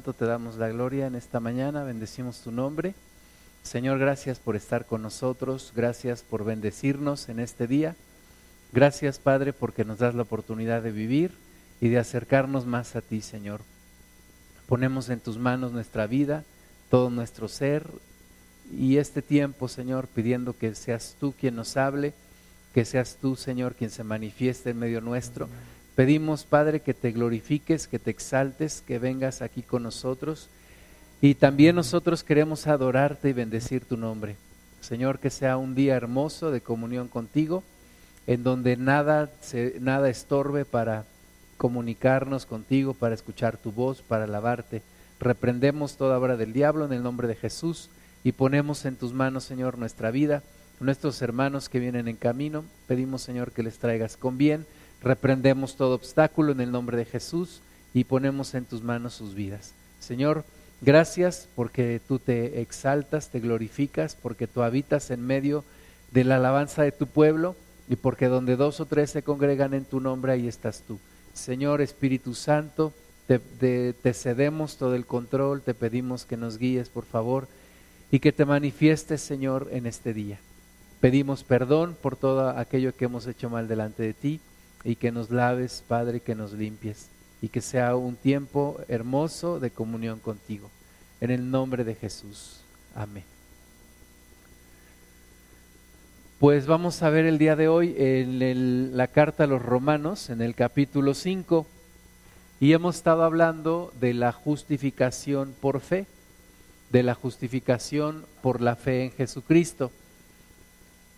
te damos la gloria en esta mañana, bendecimos tu nombre. Señor, gracias por estar con nosotros, gracias por bendecirnos en este día. Gracias, Padre, porque nos das la oportunidad de vivir y de acercarnos más a ti, Señor. Ponemos en tus manos nuestra vida, todo nuestro ser y este tiempo, Señor, pidiendo que seas tú quien nos hable, que seas tú, Señor, quien se manifieste en medio nuestro. Pedimos, Padre, que te glorifiques, que te exaltes, que vengas aquí con nosotros. Y también nosotros queremos adorarte y bendecir tu nombre. Señor, que sea un día hermoso de comunión contigo, en donde nada, se, nada estorbe para comunicarnos contigo, para escuchar tu voz, para alabarte. Reprendemos toda obra del diablo en el nombre de Jesús y ponemos en tus manos, Señor, nuestra vida, nuestros hermanos que vienen en camino. Pedimos, Señor, que les traigas con bien Reprendemos todo obstáculo en el nombre de Jesús y ponemos en tus manos sus vidas. Señor, gracias porque tú te exaltas, te glorificas, porque tú habitas en medio de la alabanza de tu pueblo y porque donde dos o tres se congregan en tu nombre, ahí estás tú. Señor Espíritu Santo, te, te, cedemos todo el control, te pedimos que nos guíes, por favor, y que te manifiestes, Señor, en este día. Pedimos perdón por todo aquello que hemos hecho mal delante de ti y que nos laves, Padre, que nos limpies y que sea un tiempo hermoso de comunión contigo. En el nombre de Jesús. Amén. Pues vamos a ver el día de hoy en la carta a los romanos, en el capítulo 5, y hemos estado hablando de la justificación por fe, de la justificación por la fe en Jesucristo.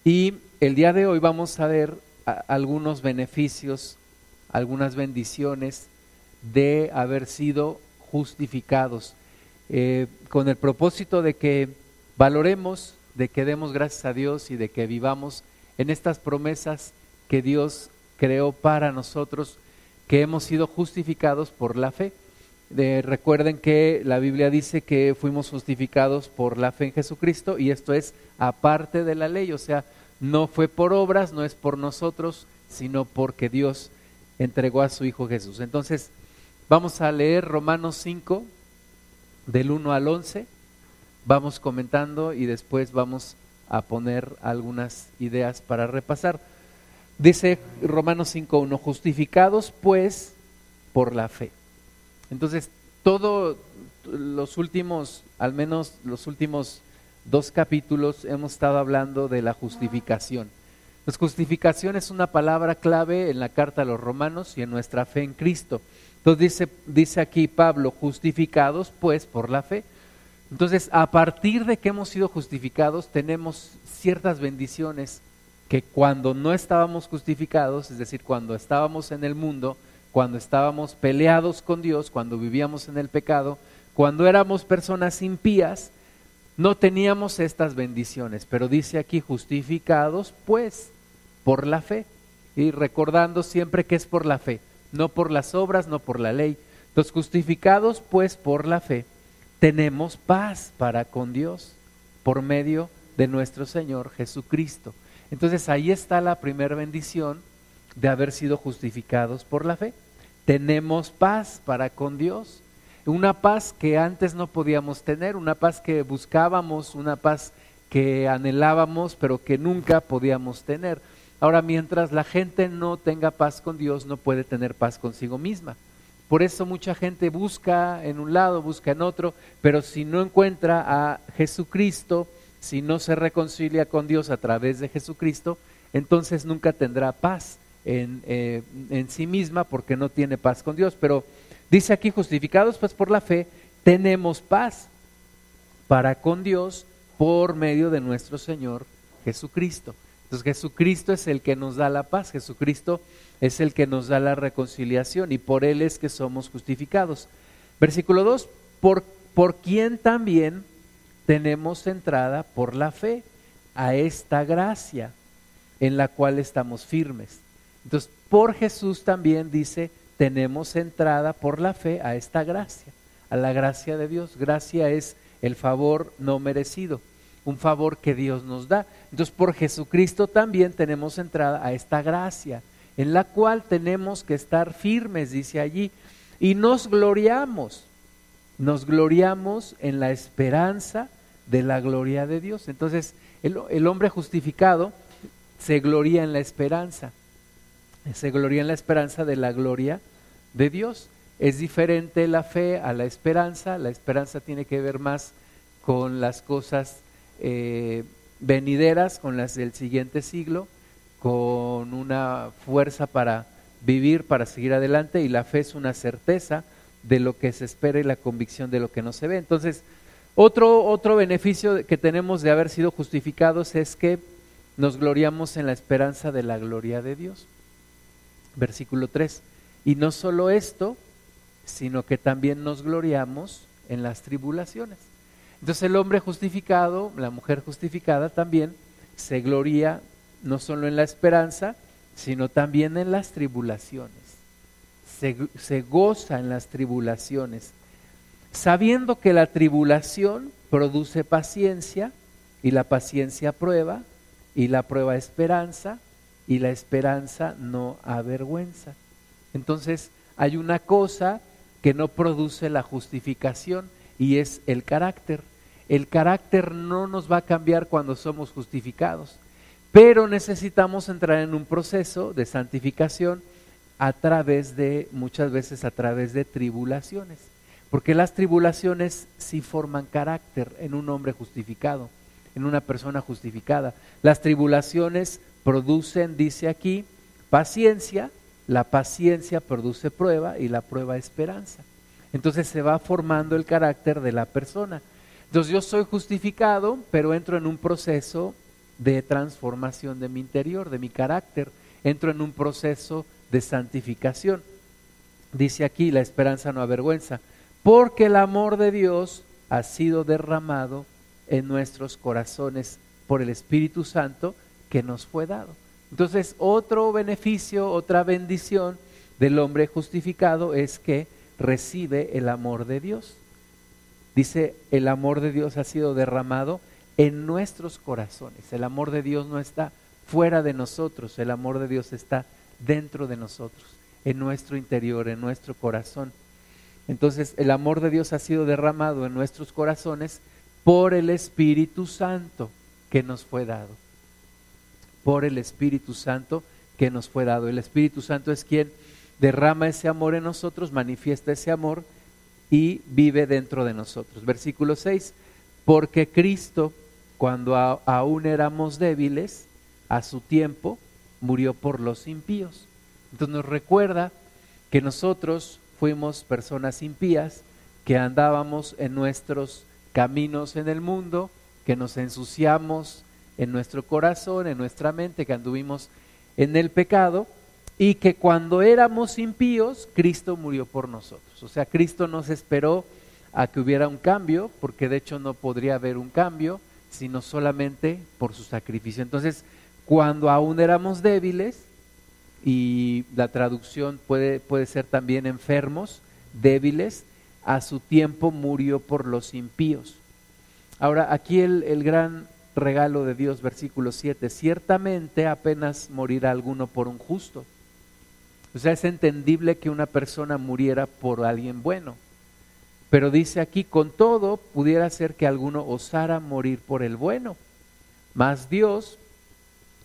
Y el día de hoy vamos a ver algunos beneficios, algunas bendiciones de haber sido justificados, eh, con el propósito de que valoremos, de que demos gracias a Dios y de que vivamos en estas promesas que Dios creó para nosotros, que hemos sido justificados por la fe. recuerden que la Biblia dice que fuimos justificados por la fe en Jesucristo y esto es aparte de la ley, o sea, no fue por obras, no es por nosotros, sino porque Dios entregó a su Hijo Jesús. Entonces, vamos a leer Romanos 5, del 1 al 11, vamos comentando y después vamos a poner algunas ideas para repasar. Dice Romanos 5.1, justificados pues por la fe. Entonces, todos los últimos, al menos los últimos dos capítulos hemos estado hablando de la justificación. La justificación es una palabra clave en la carta a los romanos y en nuestra fe en Cristo. Entonces dice, dice aquí Pablo, justificados pues por la fe. Entonces, a partir de que hemos sido justificados, tenemos ciertas bendiciones que cuando no estábamos justificados, es decir, cuando estábamos en el mundo, cuando estábamos peleados con Dios, cuando vivíamos en el pecado, cuando éramos personas impías, no teníamos estas bendiciones, pero dice aquí justificados pues por la fe y recordando siempre que es por la fe, no por las obras, no por la ley. Los justificados pues por la fe tenemos paz para con Dios por medio de nuestro Señor Jesucristo. Entonces ahí está la primera bendición de haber sido justificados por la fe. Tenemos paz para con Dios una paz que antes no podíamos tener, una paz que buscábamos, una paz que anhelábamos, pero que nunca podíamos tener. Ahora, mientras la gente no tenga paz con Dios, no puede tener paz consigo misma. Por eso mucha gente busca en un lado, busca en otro, pero si no encuentra a Jesucristo, si no se reconcilia con Dios a través de Jesucristo, entonces nunca tendrá paz en, eh, en sí misma porque no tiene paz con Dios. Pero Dice aquí, justificados pues por la fe, tenemos paz para con Dios por medio de nuestro Señor Jesucristo. Entonces Jesucristo es el que nos da la paz, Jesucristo es el que nos da la reconciliación y por Él es que somos justificados. Versículo 2, por, por quien también tenemos entrada por la fe a esta gracia en la cual estamos firmes. Entonces, por Jesús también dice, tenemos entrada por la fe a esta gracia, a la gracia de Dios. Gracia es el favor no merecido, un favor que Dios nos da. Entonces por Jesucristo también tenemos entrada a esta gracia, en la cual tenemos que estar firmes, dice allí, y nos gloriamos. nos gloriamos en la esperanza de la gloria de Dios. Entonces, el, hombre justificado se gloria en la esperanza, se gloria en la esperanza de la gloria de Dios. Es diferente la fe a la esperanza, la esperanza tiene que ver más con las cosas eh, venideras, con las del siguiente siglo, con una fuerza para vivir, para seguir adelante, y la fe es una certeza de lo que se espera y la convicción de lo que no se ve. Entonces, otro, otro beneficio que tenemos de haber sido justificados es que nos gloriamos en la esperanza de la gloria de Dios. Versículo 3. Y no solo esto, sino que también nos gloriamos en las tribulaciones. Entonces el hombre justificado, la mujer justificada también se gloria no solo en la esperanza, sino también en las tribulaciones. Se, se, goza en las tribulaciones, sabiendo que la tribulación produce paciencia y la paciencia prueba y la prueba esperanza y la esperanza no avergüenza. Entonces hay una cosa que no produce la justificación y es el carácter. El carácter no nos va a cambiar cuando somos justificados, pero necesitamos entrar en un proceso de santificación a través de, muchas veces a través de tribulaciones, porque las tribulaciones sí forman carácter en un hombre justificado, en una persona justificada. Las tribulaciones producen, dice aquí, paciencia, la paciencia produce prueba y la prueba esperanza. Entonces se va formando el carácter de la persona. Entonces yo soy justificado, pero entro en un proceso de transformación de mi interior, de mi carácter. Entro en un proceso de santificación. Dice aquí, la esperanza no avergüenza, porque el amor de Dios ha sido derramado en nuestros corazones por el Espíritu Santo que nos fue dado. Entonces, otro beneficio, otra bendición del hombre justificado es que recibe el amor de Dios. Dice, el amor de Dios ha sido derramado en nuestros corazones. El amor de Dios no está fuera de nosotros, el amor de Dios está dentro de nosotros, en nuestro interior, en nuestro corazón. Entonces, el amor de Dios ha sido derramado en nuestros corazones por el Espíritu Santo que nos fue dado. Por el Espíritu Santo que nos fue dado. El Espíritu Santo es quien derrama ese amor en nosotros, manifiesta ese amor y vive dentro de nosotros. Versículo 6, porque Cristo, cuando aún éramos débiles, a su tiempo, murió por los impíos. Entonces nos recuerda que nosotros fuimos personas impías, que andábamos en nuestros caminos en el mundo, que nos ensuciamos en nuestro corazón, en nuestra mente, que anduvimos en el pecado y que cuando éramos impíos, Cristo murió por nosotros. O sea, Cristo nos esperó a que hubiera un cambio, porque de hecho no podría haber un cambio, sino solamente por su sacrificio. Entonces, cuando aún éramos débiles, y la traducción puede, puede ser también enfermos, débiles, a su tiempo murió por los impíos. Ahora, aquí el, el gran regalo de Dios, versículo 7, ciertamente apenas morirá alguno por un justo. O sea, es entendible que una persona muriera por alguien bueno. Pero dice aquí, con todo, pudiera ser que alguno osara morir por el bueno. Mas Dios,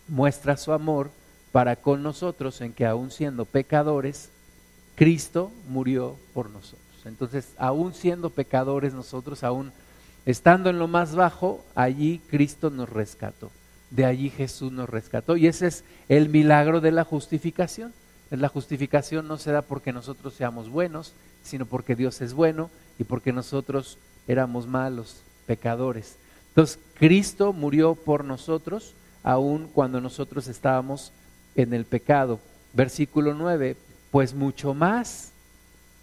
muestra su amor para con nosotros en que aún siendo pecadores, Cristo murió por nosotros. Entonces, aún siendo pecadores nosotros, aún estando en lo más bajo, allí Cristo nos rescató. De allí Jesús nos rescató. Y ese es el milagro de la justificación. La justificación no se da porque nosotros seamos buenos, sino porque Dios es bueno y porque nosotros éramos malos, pecadores. Entonces, Cristo murió por nosotros aun cuando nosotros estábamos en el pecado. Versículo 9, pues mucho más,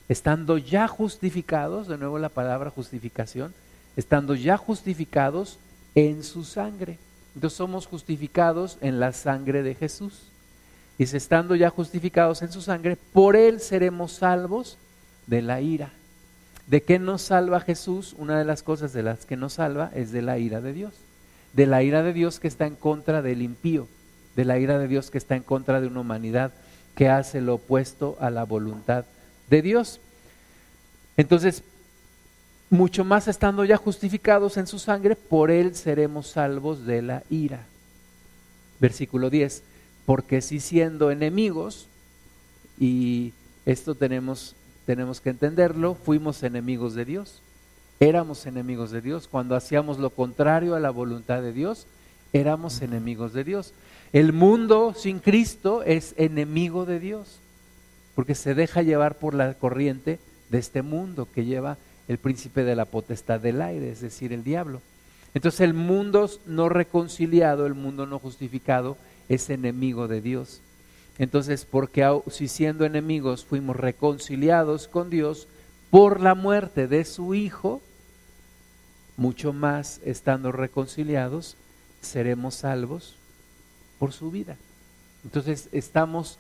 estando ya justificados, de nuevo la palabra justificación, estando ya justificados en su sangre. Entonces somos justificados en la sangre de Jesús. Y estando ya justificados en su sangre, por él seremos salvos de la ira. ¿De qué nos salva Jesús? Una de las cosas de las que nos salva es de la ira de Dios de la ira de Dios que está en contra del impío, de la ira de Dios que está en contra de una humanidad que hace lo opuesto a la voluntad de Dios. Entonces, mucho más estando ya justificados en su sangre, por él seremos salvos de la ira. Versículo 10, porque si siendo enemigos, y esto tenemos, tenemos que entenderlo, fuimos enemigos de Dios, éramos enemigos de Dios, cuando hacíamos lo contrario a la voluntad de Dios, éramos enemigos de Dios. El mundo sin Cristo es enemigo de Dios, porque se deja llevar por la corriente de este mundo que lleva el príncipe de la potestad del aire, es decir, el diablo. Entonces el mundo no reconciliado, el mundo no justificado, es enemigo de Dios. Entonces, porque si siendo enemigos fuimos reconciliados con Dios por la muerte de su Hijo, mucho más estando reconciliados, seremos salvos por su vida. Entonces, estamos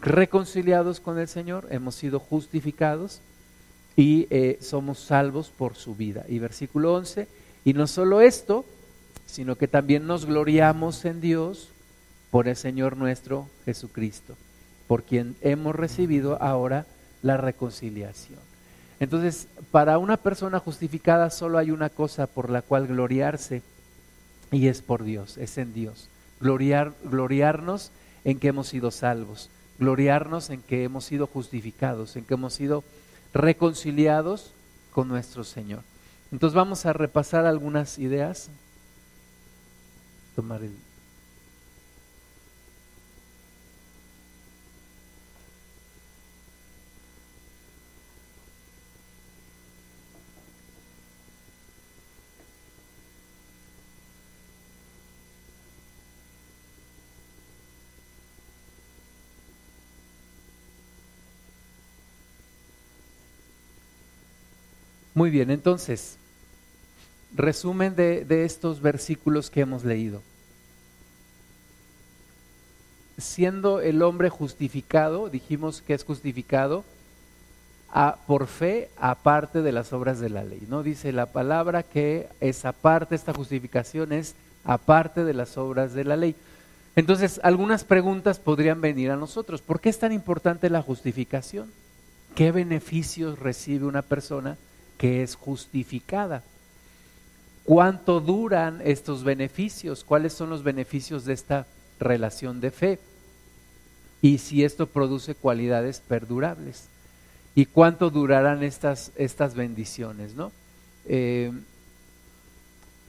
reconciliados con el Señor, hemos sido justificados y eh, somos salvos por su vida. Y versículo 11, y no solo esto, sino que también nos gloriamos en Dios por el Señor nuestro Jesucristo, por quien hemos recibido ahora la reconciliación. Entonces, para una persona justificada solo hay una cosa por la cual gloriarse y es por Dios, es en Dios. Gloriar, gloriarnos en que hemos sido salvos, gloriarnos en que hemos sido justificados, en que hemos sido reconciliados con nuestro Señor. Entonces vamos a repasar algunas ideas. Tomar el Muy bien, entonces, resumen de, estos versículos que hemos leído. Siendo el hombre justificado, dijimos que es justificado por fe aparte de las obras de la ley. ¿no? Dice la palabra que esa parte, esta justificación es aparte de las obras de la ley. Entonces, algunas preguntas podrían venir a nosotros. ¿Por qué es tan importante la justificación? ¿Qué beneficios recibe una persona que es justificada. ¿Cuánto duran estos beneficios? ¿Cuáles son los beneficios de esta relación de fe? Y si esto produce cualidades perdurables. ¿Y cuánto durarán estas, estas bendiciones? ¿no? Eh,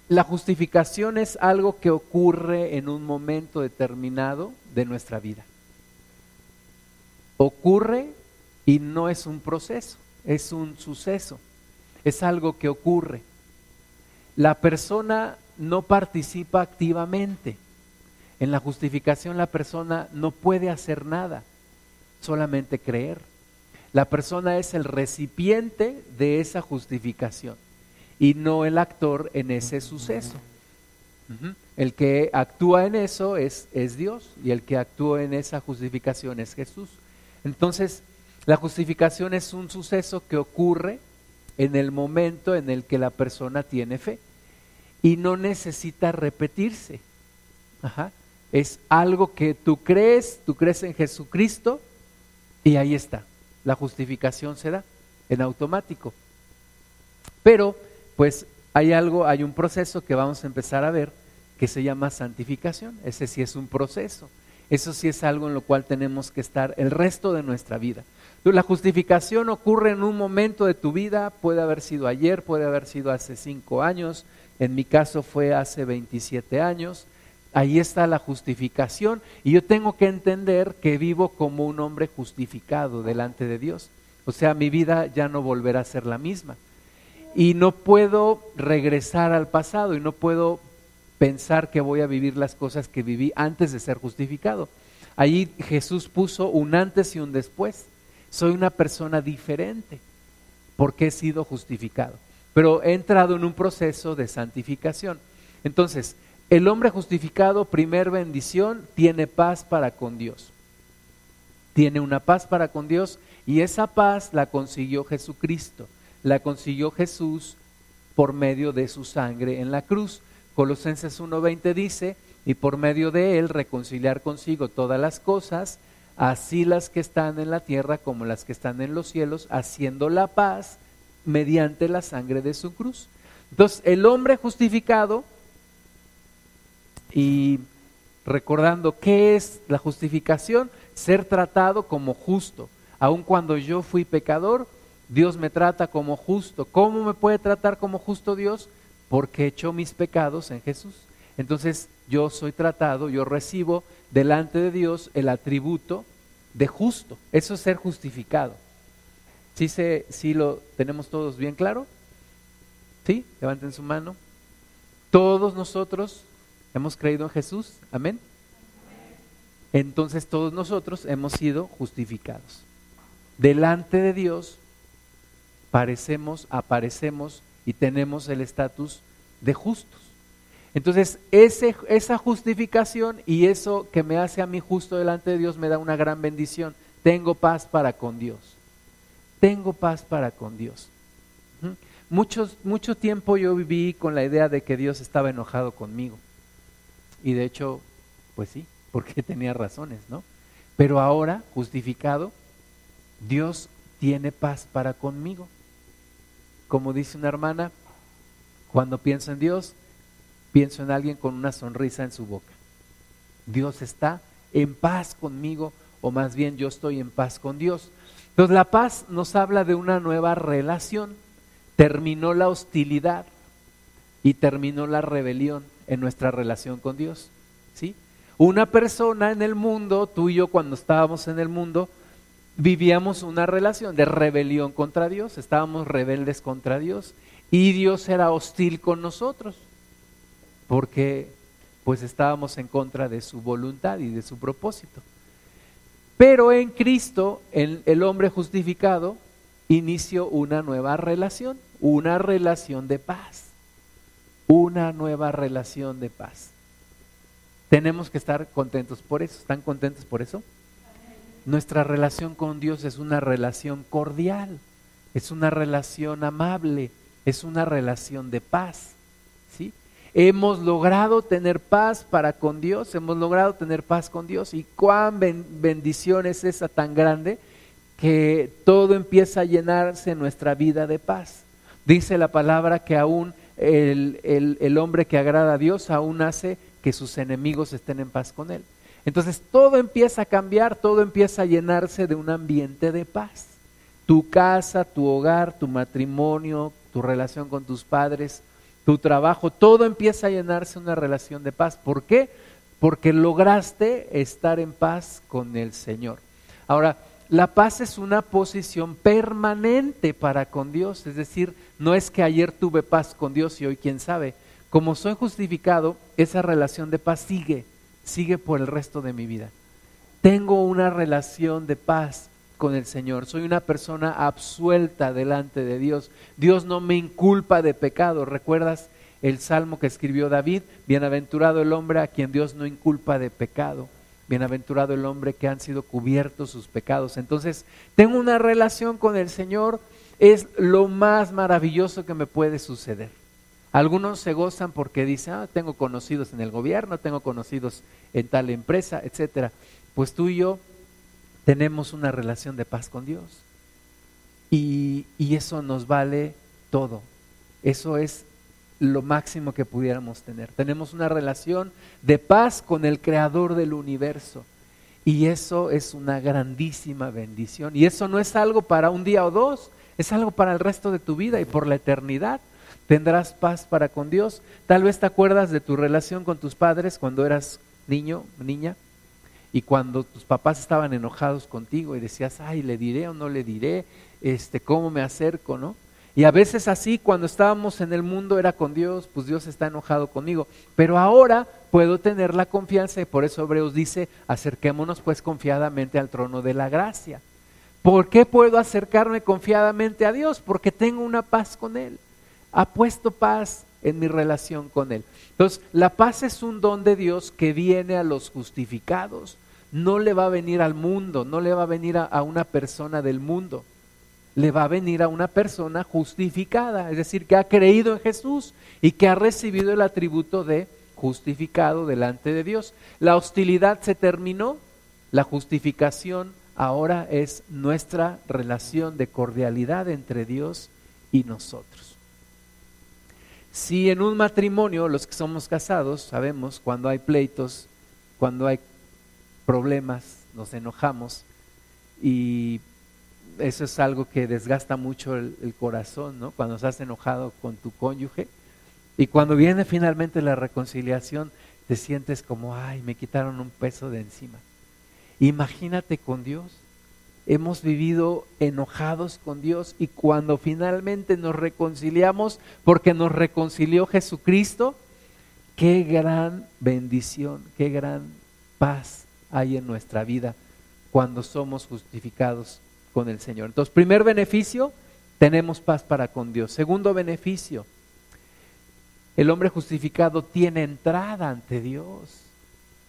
la justificación es algo que ocurre en un momento determinado de nuestra vida. Ocurre y no es un proceso, es un suceso es algo que ocurre. La persona no participa activamente. En la justificación la persona no puede hacer nada, solamente creer. La persona es el recipiente de esa justificación y no el actor en ese suceso. El que actúa en eso es, es Dios y el que actúa en esa justificación es Jesús. Entonces, la justificación es un suceso que ocurre en el momento en el que la persona tiene fe. Y no necesita repetirse. Es algo que tú crees, tú crees en Jesucristo y ahí está. La justificación se da en automático. Pero, pues hay algo, hay un proceso que vamos a empezar a ver que se llama santificación. Ese sí es un proceso. Eso sí es algo en lo cual tenemos que estar el resto de nuestra vida. La justificación ocurre en un momento de tu vida, puede haber sido ayer, puede haber sido hace cinco años, en mi caso fue hace 27 años. Ahí está la justificación y yo tengo que entender que vivo como un hombre justificado delante de Dios. O sea, mi vida ya no volverá a ser la misma. Y no puedo regresar al pasado y no puedo pensar que voy a vivir las cosas que viví antes de ser justificado. Allí Jesús puso un antes y un después soy una persona diferente porque he sido justificado. Pero he entrado en un proceso de santificación. Entonces, el hombre justificado, primer bendición, tiene paz para con Dios. Tiene una paz para con Dios y esa paz la consiguió Jesucristo. La consiguió Jesús por medio de su sangre en la cruz. Colosenses 1.20 dice, y por medio de él reconciliar consigo todas las cosas, así las que están en la tierra como las que están en los cielos, haciendo la paz mediante la sangre de su cruz. Entonces, el hombre justificado, y recordando qué es la justificación, ser tratado como justo. Aun cuando yo fui pecador, Dios me trata como justo. ¿Cómo me puede tratar como justo Dios? Porque echó mis pecados en Jesús. Entonces yo soy tratado, yo recibo delante de Dios el atributo de justo. Eso es ser justificado. ¿Sí, se, sí lo tenemos todos bien claro? ¿Sí? Levanten su mano. Todos nosotros hemos creído en Jesús. Amén. Entonces todos nosotros hemos sido justificados. Delante de Dios parecemos, aparecemos y tenemos el estatus de justos. Entonces, esa justificación y eso que me hace a mí justo delante de Dios me da una gran bendición. Tengo paz para con Dios. Tengo paz para con Dios. Muchos, mucho tiempo yo viví con la idea de que Dios estaba enojado conmigo. Y de hecho, pues sí, porque tenía razones, ¿no? Pero ahora, justificado, Dios tiene paz para conmigo. Como dice una hermana, cuando pienso en Dios, pienso en alguien con una sonrisa en su boca. Dios está en paz conmigo, o más bien yo estoy en paz con Dios. Entonces la paz nos habla de una nueva relación. Terminó la hostilidad y terminó la rebelión en nuestra relación con Dios. ¿sí? Una persona en el mundo, tú y yo cuando estábamos en el mundo, vivíamos una relación de rebelión contra Dios, estábamos rebeldes contra Dios y Dios era hostil con nosotros porque pues estábamos en contra de su voluntad y de su propósito. Pero en Cristo, el, el hombre justificado inició una nueva relación, una relación de paz, una nueva relación de paz. Tenemos que estar contentos por eso. ¿Están contentos por eso? Nuestra relación con Dios es una relación cordial, es una relación amable, es una relación de paz. Hemos logrado tener paz para con Dios, hemos logrado tener paz con Dios y cuán bendición es esa tan grande que todo empieza a llenarse en nuestra vida de paz. Dice la palabra que aún el, el hombre que agrada a Dios aún hace que sus enemigos estén en paz con él. Entonces todo empieza a cambiar, todo empieza a llenarse de un ambiente de paz. Tu casa, tu hogar, tu matrimonio, tu relación con tus padres, tu trabajo, todo empieza a llenarse una relación de paz. ¿Por qué? Porque lograste estar en paz con el Señor. Ahora, la paz es una posición permanente para con Dios, es decir, no es que ayer tuve paz con Dios y hoy quién sabe. Como soy justificado, esa relación de paz sigue, sigue por el resto de mi vida. Tengo una relación de paz con el Señor. Soy una persona absuelta delante de Dios. Dios no me inculpa de pecado. ¿Recuerdas el salmo que escribió David? Bienaventurado el hombre a quien Dios no inculpa de pecado. Bienaventurado el hombre que han sido cubiertos sus pecados. Entonces, tengo una relación con el Señor. Es lo más maravilloso que me puede suceder. Algunos se gozan porque dicen, ah, tengo conocidos en el gobierno, tengo conocidos en tal empresa, etcétera. Pues tú y yo tenemos una relación de paz con Dios. Y, eso nos vale todo. Eso es lo máximo que pudiéramos tener. Tenemos una relación de paz con el creador del universo. Y eso es una grandísima bendición. Y eso no es algo para un día o dos, es algo para el resto de tu vida y por la eternidad. Tendrás paz para con Dios. Tal vez te acuerdas de tu relación con tus padres cuando eras niño, niña. Y cuando tus papás estaban enojados contigo y decías, ay, le diré o no le diré, este, cómo me acerco, ¿no? Y a veces así, cuando estábamos en el mundo era con Dios, pues Dios está enojado conmigo. Pero ahora puedo tener la confianza y por eso Hebreos dice, acerquémonos pues confiadamente al trono de la gracia. ¿Por qué puedo acercarme confiadamente a Dios? Porque tengo una paz con Él. Ha puesto paz en mi relación con Él. Entonces, la paz es un don de Dios que viene a los justificados no le va a venir al mundo, no le va a venir a, una persona del mundo, le va a venir a una persona justificada, es decir, que ha creído en Jesús y que ha recibido el atributo de justificado delante de Dios. La hostilidad se terminó, la justificación ahora es nuestra relación de cordialidad entre Dios y nosotros. Si en un matrimonio, los que somos casados, sabemos cuando hay pleitos, cuando hay problemas, nos enojamos y eso es algo que desgasta mucho el, corazón, ¿no? Cuando estás enojado con tu cónyuge y cuando viene finalmente la reconciliación, te sientes como, ay, me quitaron un peso de encima. Imagínate con Dios. Hemos vivido enojados con Dios y cuando finalmente nos reconciliamos, porque nos reconcilió Jesucristo, qué gran bendición, qué gran paz hay en nuestra vida cuando somos justificados con el Señor. Entonces, primer beneficio, tenemos paz para con Dios. Segundo beneficio, el hombre justificado tiene entrada ante Dios.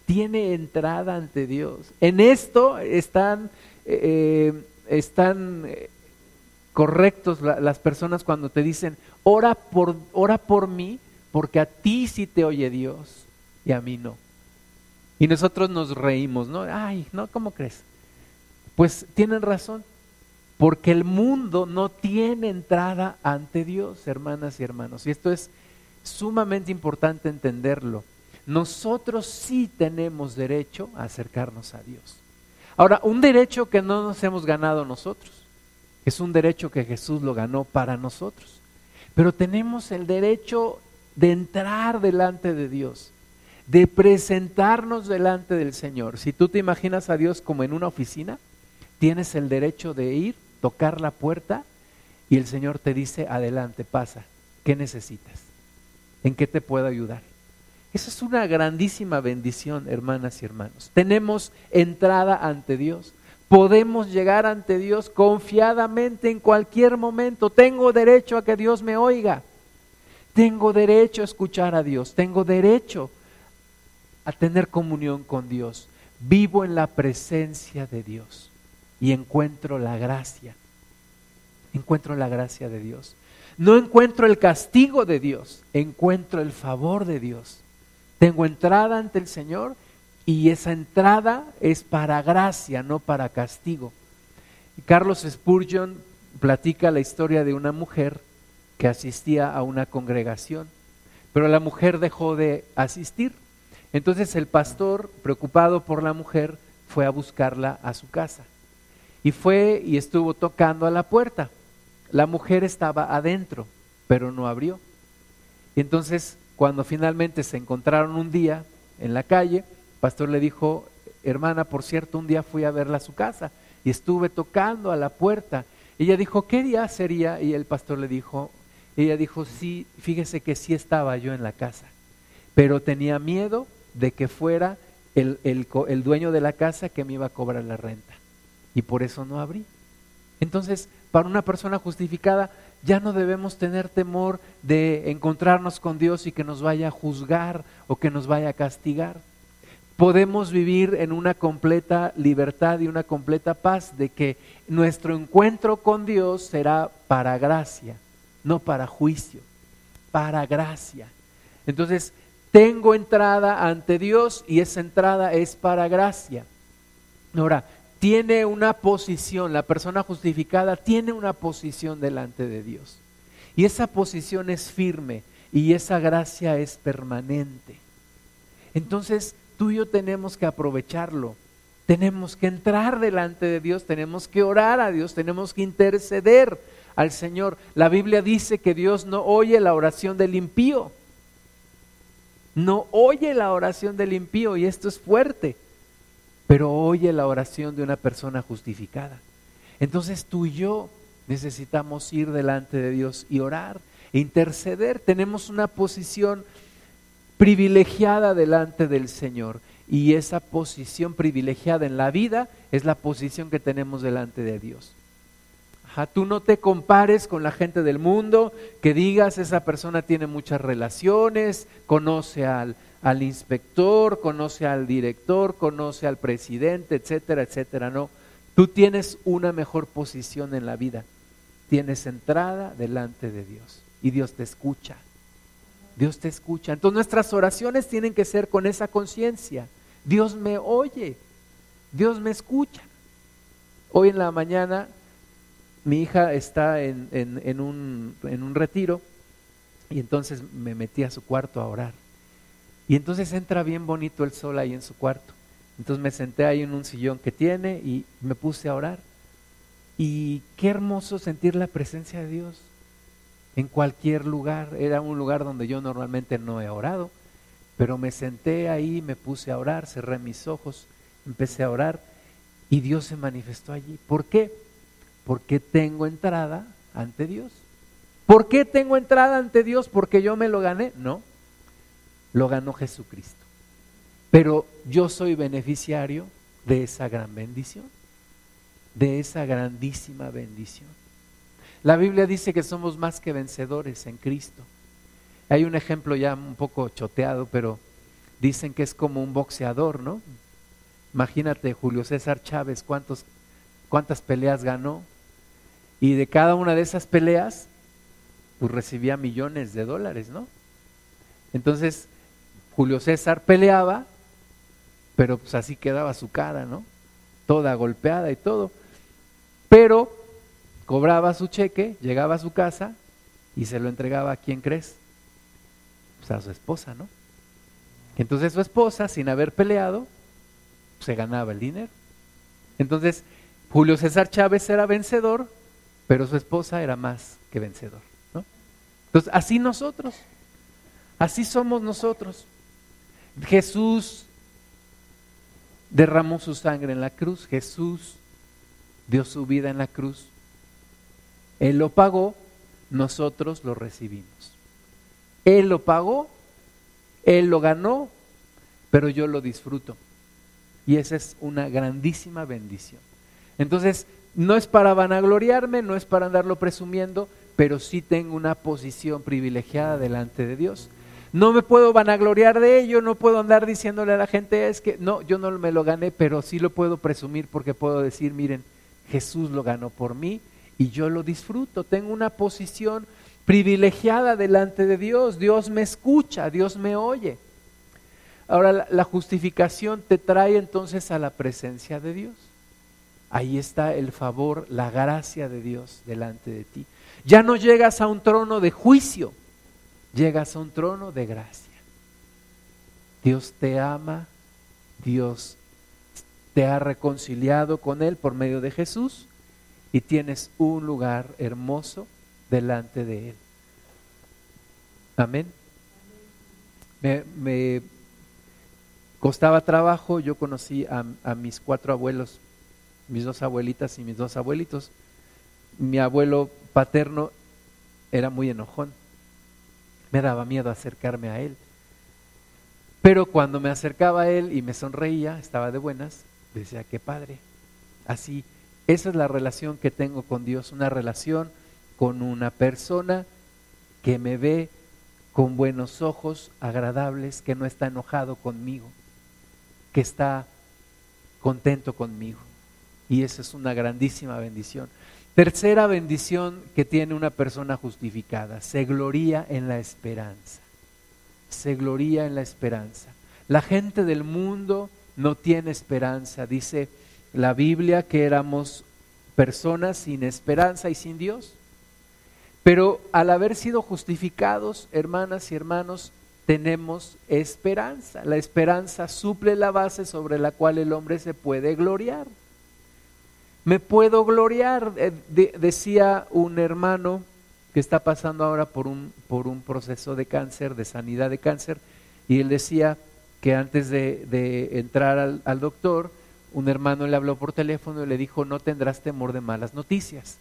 Tiene entrada ante Dios. En esto están, eh, están eh, correctos las personas cuando te dicen, ora por, ora por mí, porque a ti sí te oye Dios y a mí no. Y nosotros nos reímos, ¿no? Ay, ¿no? ¿Cómo crees? Pues tienen razón, porque el mundo no tiene entrada ante Dios, hermanas y hermanos. Y esto es sumamente importante entenderlo. Nosotros sí tenemos derecho a acercarnos a Dios. Ahora, un derecho que no nos hemos ganado nosotros, es un derecho que Jesús lo ganó para nosotros. Pero tenemos el derecho de entrar delante de Dios, de presentarnos delante del Señor. Si tú te imaginas a Dios como en una oficina, tienes el derecho de ir, tocar la puerta y el Señor te dice, adelante, pasa, ¿qué necesitas? ¿En qué te puedo ayudar? Esa es una grandísima bendición, hermanas y hermanos. Tenemos entrada ante Dios. Podemos llegar ante Dios confiadamente en cualquier momento. Tengo derecho a que Dios me oiga. Tengo derecho a escuchar a Dios. Tengo derecho tener comunión con Dios. Vivo en la presencia de Dios y encuentro la gracia. Encuentro la gracia de Dios. No encuentro el castigo de Dios, encuentro el favor de Dios. Tengo entrada ante el Señor y esa entrada es para gracia, no para castigo. Carlos Spurgeon platica la historia de una mujer que asistía a una congregación, pero la mujer dejó de asistir. Entonces el pastor, preocupado por la mujer, fue a buscarla a su casa. Y fue y estuvo tocando a la puerta. La mujer estaba adentro, pero no abrió. Y entonces, cuando finalmente se encontraron un día en la calle, el pastor le dijo, hermana, por cierto, un día fui a verla a su casa y estuve tocando a la puerta. Ella dijo, ¿qué día sería? Y el pastor le dijo, ella dijo, sí, fíjese que sí estaba yo en la casa, pero tenía miedo de que fuera el, el dueño de la casa que me iba a cobrar la renta y por eso no abrí. Entonces, para una persona justificada, ya no debemos tener temor de encontrarnos con Dios y que nos vaya a juzgar o que nos vaya a castigar. Podemos vivir en una completa libertad y una completa paz de que nuestro encuentro con Dios será para gracia, no para juicio, para gracia. Entonces, tengo entrada ante Dios y esa entrada es para gracia. Ahora, tiene una posición, la persona justificada tiene una posición delante de Dios. Y esa posición es firme y esa gracia es permanente. Entonces tú y yo tenemos que aprovecharlo. Tenemos que entrar delante de Dios, tenemos que orar a Dios, tenemos que interceder al Señor. La Biblia dice que Dios no oye la oración del impío. No oye la oración del impío y esto es fuerte pero oye la oración de una persona justificada. Entonces tú y yo necesitamos ir delante de Dios y orar, e interceder. Tenemos una posición privilegiada delante del Señor y esa posición privilegiada en la vida es la posición que tenemos delante de Dios. Tú no te compares con la gente del mundo, que digas esa persona tiene muchas relaciones, conoce al, al inspector, conoce al director, conoce al presidente, etcétera, etcétera. No, tú tienes una mejor posición en la vida. Tienes entrada delante de Dios y Dios te escucha. Dios te escucha. Entonces nuestras oraciones tienen que ser con esa conciencia. Dios me oye, Dios me escucha. Hoy en la mañana mi hija está en, en, un, en un retiro y entonces me metí a su cuarto a orar. Y entonces entra bien bonito el sol ahí en su cuarto. Entonces me senté ahí en un sillón que tiene y me puse a orar. Y qué hermoso sentir la presencia de Dios en cualquier lugar. Era un lugar donde yo normalmente no he orado, pero me senté ahí, me puse a orar, cerré mis ojos, empecé a orar y Dios se manifestó allí. ¿Por qué? Porque tengo entrada ante Dios. ¿Por qué tengo entrada ante Dios? ¿Porque yo me lo gané? No, lo ganó Jesucristo. Pero yo soy beneficiario de esa gran bendición, de esa grandísima bendición. La Biblia dice que somos más que vencedores en Cristo. Hay un ejemplo ya un poco choteado, pero dicen que es como un boxeador, ¿no? Imagínate Julio César Chávez, cuántos, cuántas peleas ganó. Y de cada una de esas peleas, pues recibía millones de dólares, ¿no? Entonces, Julio César peleaba, pero pues así quedaba su cara, ¿no? Toda golpeada y todo. Pero cobraba su cheque, llegaba a su casa y se lo entregaba a quién crees? Pues a su esposa, ¿no? Entonces su esposa, sin haber peleado, se ganaba el dinero. Entonces, Julio César Chávez era vencedor, pero su esposa era más que vencedor, ¿no? Entonces, así nosotros, así somos nosotros. Jesús derramó su sangre en la cruz, Jesús dio su vida en la cruz él lo pagó, nosotros lo recibimos. Él lo pagó, Él lo ganó, pero yo lo disfruto. Y esa es una grandísima bendición. Entonces, no es para vanagloriarme, no es para andarlo presumiendo, pero sí tengo una posición privilegiada delante de Dios. No me puedo vanagloriar de ello, no puedo andar diciéndole a la gente, es que no, yo no me lo gané, pero sí lo puedo presumir porque puedo decir, miren, Jesús lo ganó por mí y yo lo disfruto. Tengo una posición privilegiada delante de Dios. Dios me escucha, Dios me oye. Ahora la, justificación te trae entonces a la presencia de Dios. Ahí está el favor, la gracia de Dios delante de ti. Ya no llegas a un trono de juicio, llegas a un trono de gracia. Dios te ama, Dios te ha reconciliado con Él por medio de Jesús y tienes un lugar hermoso delante de Él. Amén. Me, costaba trabajo, yo conocí a, mis cuatro abuelos, mis dos abuelitas y mis dos abuelitos. Mi abuelo paterno era muy enojón, me daba miedo acercarme a él. Pero cuando me acercaba a él y me sonreía, estaba de buenas, decía, qué padre, así esa es la relación que tengo con Dios, una relación con una persona que me ve con buenos ojos, agradables, que no está enojado conmigo, que está contento conmigo. Y esa es una grandísima bendición. Tercera bendición que tiene una persona justificada, se gloría en la esperanza. Se gloría en la esperanza. La gente del mundo no tiene esperanza, dice la Biblia que éramos personas sin esperanza y sin Dios. Pero al haber sido justificados, hermanas y hermanos, tenemos esperanza. La esperanza suple la base sobre la cual el hombre se puede gloriar. Me puedo gloriar, eh, decía un hermano que está pasando ahora por un, por un proceso de cáncer, de sanidad de cáncer, y él decía que antes de, entrar al doctor, un hermano le habló por teléfono y le dijo, no tendrás temor de malas noticias.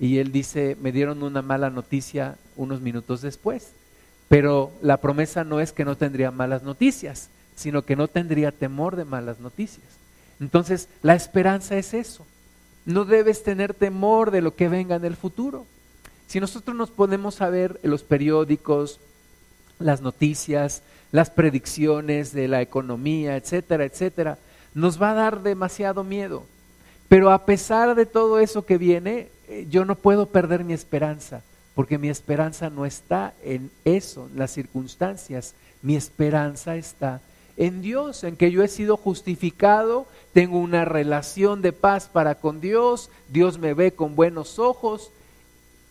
Y él dice, me dieron una mala noticia unos minutos después, pero la promesa no es que no tendría malas noticias, sino que no tendría temor de malas noticias. Entonces, la esperanza es eso. No debes tener temor de lo que venga en el futuro. Si nosotros nos ponemos a ver los periódicos, las noticias, las predicciones de la economía, etcétera, etcétera, nos va a dar demasiado miedo. Pero a pesar de todo eso que viene, eh, yo no puedo perder mi esperanza, porque mi esperanza no está en eso, en las circunstancias, mi esperanza está en Dios, en que yo he sido justificado, tengo una relación de paz para con Dios, Dios me ve con buenos ojos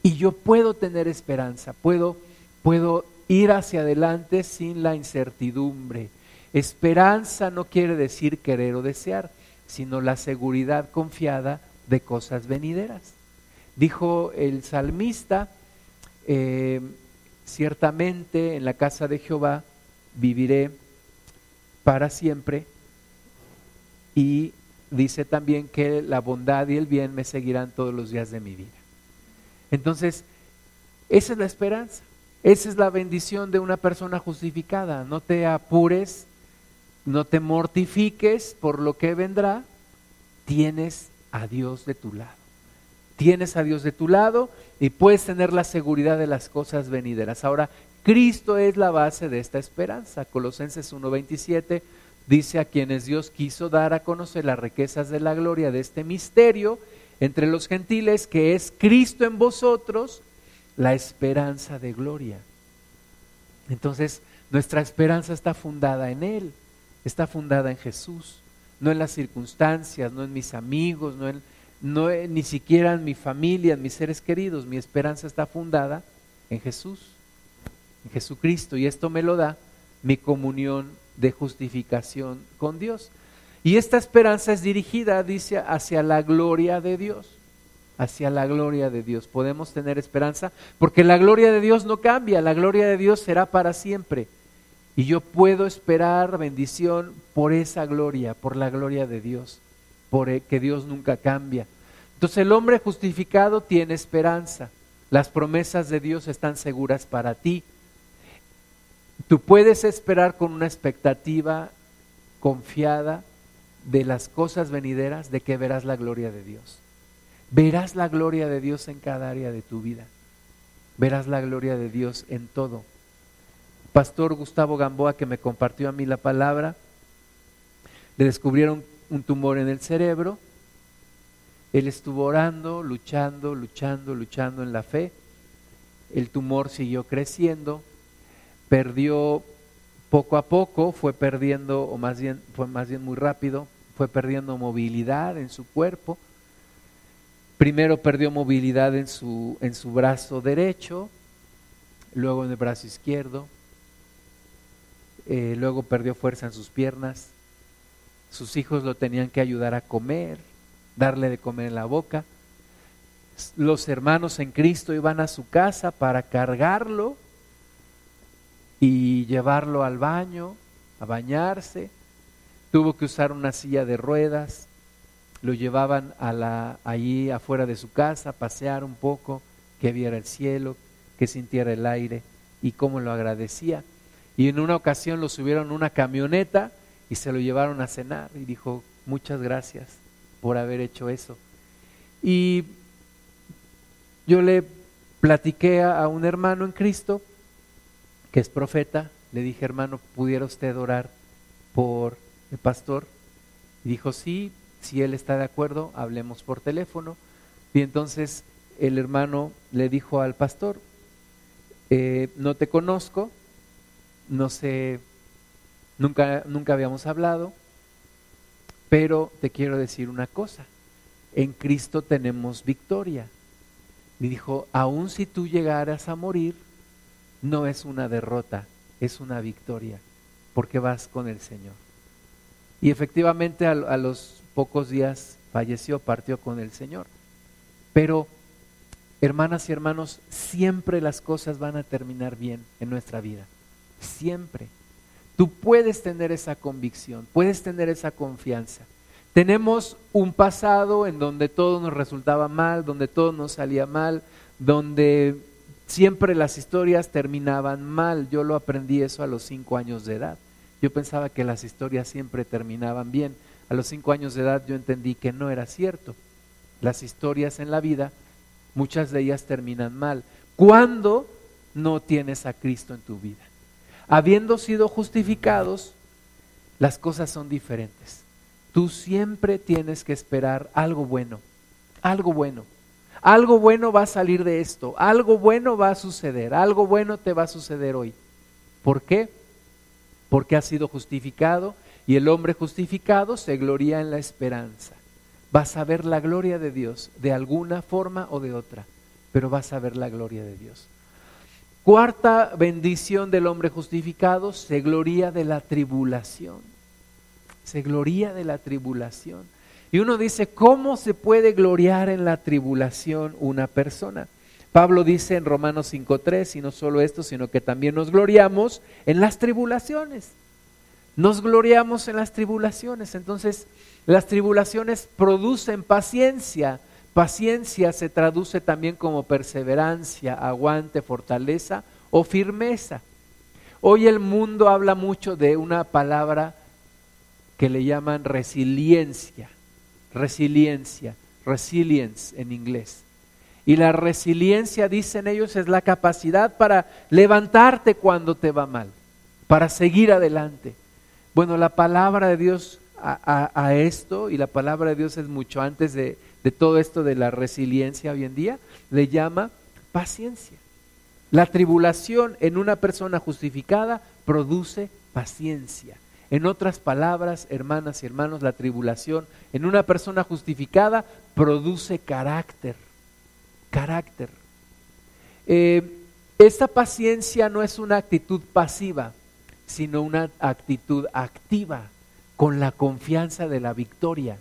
y yo puedo tener esperanza, puedo, puedo ir hacia adelante sin la incertidumbre. Esperanza no quiere decir querer o desear, sino la seguridad confiada de cosas venideras. Dijo el salmista, eh, ciertamente en la casa de Jehová viviré para siempre y dice también que la bondad y el bien me seguirán todos los días de mi vida. Entonces, esa es la esperanza, esa es la bendición de una persona justificada. No te apures, no te mortifiques por lo que vendrá, tienes a Dios de tu lado. Tienes a Dios de tu lado y puedes tener la seguridad de las cosas venideras. Ahora, Cristo es la base de esta esperanza. Colosenses 1.27 dice a quienes Dios quiso dar a conocer las riquezas de la gloria de este misterio entre los gentiles, que es Cristo en vosotros, la esperanza de gloria. Entonces, nuestra esperanza está fundada en Él, está fundada en Jesús, no en las circunstancias, no en mis amigos, no en, no ni siquiera en mi familia, en mis seres queridos. Mi esperanza está fundada en Jesús, Jesucristo, y esto me lo da mi comunión de justificación con Dios. Y esta esperanza es dirigida, dice, hacia la gloria de Dios, hacia la gloria de Dios. Podemos tener esperanza porque la gloria de Dios no cambia, la gloria de Dios será para siempre. Y yo puedo esperar bendición por esa gloria, por la gloria de Dios, por e, que Dios nunca cambia. Entonces el hombre justificado tiene esperanza. Las promesas de Dios están seguras para ti. Tú puedes esperar con una expectativa confiada de las cosas venideras, de que verás la gloria de Dios. Verás la gloria de Dios en cada área de tu vida. Verás la gloria de Dios en todo. Pastor Gustavo Gamboa, que me compartió a mí la palabra, le descubrieron un tumor en el cerebro. Él estuvo orando, luchando, luchando, luchando en la fe. El tumor siguió creciendo perdió poco a poco, fue perdiendo, o más bien, fue más bien muy rápido, fue perdiendo movilidad en su cuerpo. Primero perdió movilidad en su, en su brazo derecho, luego en el brazo izquierdo, eh, luego perdió fuerza en sus piernas. Sus hijos lo tenían que ayudar a comer, darle de comer en la boca. Los hermanos en Cristo iban a su casa para cargarlo y llevarlo al baño, a bañarse. Tuvo que usar una silla de ruedas. Lo llevaban a la, allí afuera de su casa, a pasear un poco, que viera el cielo, que sintiera el aire y cómo lo agradecía. Y en una ocasión lo subieron a una camioneta y se lo llevaron a cenar y dijo, muchas gracias por haber hecho eso. Y yo le platiqué a un hermano en Cristo que es profeta, le dije, hermano, ¿pudiera usted orar por el pastor? Y dijo, sí, si él está de acuerdo, hablemos por teléfono. Y entonces el hermano le dijo al pastor, eh, no te conozco, no sé, nunca, nunca habíamos hablado, pero te quiero decir una cosa, en Cristo tenemos victoria. Y dijo, aun si tú llegaras a morir, no es una derrota, es una victoria, porque vas con el Señor. Y efectivamente a, los pocos días falleció, partió con el Señor. Pero, hermanas y hermanos, siempre las cosas van a terminar bien en nuestra vida. Siempre. Tú puedes tener esa convicción, puedes tener esa confianza. Tenemos un pasado en donde todo nos resultaba mal, donde todo nos salía mal, donde siempre las historias terminaban mal. Yo lo aprendí eso a los cinco años de edad. Yo pensaba que las historias siempre terminaban bien. A los cinco años de edad yo entendí que no era cierto. Las historias en la vida, muchas de ellas terminan mal. Cuando no tienes a Cristo en tu vida. Habiendo sido justificados, las cosas son diferentes. Tú siempre tienes que esperar algo bueno, algo bueno. Algo bueno va a salir de esto, algo bueno va a suceder, algo bueno te va a suceder hoy. ¿Por qué? porque ha sido justificado y el hombre justificado se gloria en la esperanza. Vas a ver la gloria de Dios de alguna forma o de otra, pero vas a ver la gloria de Dios. Cuarta bendición del hombre justificado, se gloria de la tribulación. Se gloria de la tribulación. Y uno dice, ¿cómo se puede gloriar en la tribulación una persona? Pablo dice en Romanos 5.3, y no solo esto, sino que también nos gloriamos en las tribulaciones. Nos gloriamos en las tribulaciones. Entonces, las tribulaciones producen paciencia. Paciencia se traduce también como perseverancia, aguante, fortaleza o firmeza. Hoy el mundo habla mucho de una palabra que le llaman resiliencia, resiliencia, resilience en inglés. Y la resiliencia, dicen ellos, es la capacidad para levantarte cuando te va mal, para seguir adelante. Bueno, la palabra de Dios a, esto, y la palabra de Dios es mucho antes de, de todo esto de la resiliencia hoy en día, le llama paciencia. La tribulación en una persona justificada produce paciencia. En otras palabras, hermanas y hermanos, la tribulación en una persona justificada produce carácter carácter. Eh, esta paciencia no es una actitud pasiva, sino una actitud activa, con la confianza de la victoria.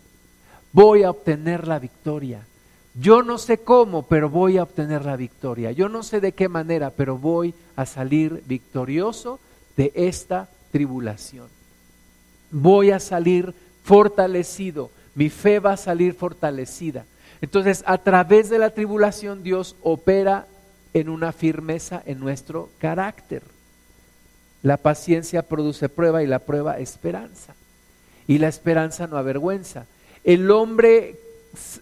Voy a obtener la victoria. Yo no sé cómo, pero voy a obtener la victoria. Yo no sé de qué manera, pero voy a salir victorioso de esta tribulación. Voy a salir fortalecido. Mi fe va a salir fortalecida. Entonces, a través de la tribulación, Dios opera en una firmeza en nuestro carácter. La paciencia produce prueba y la prueba esperanza. Y la esperanza no avergüenza. El hombre,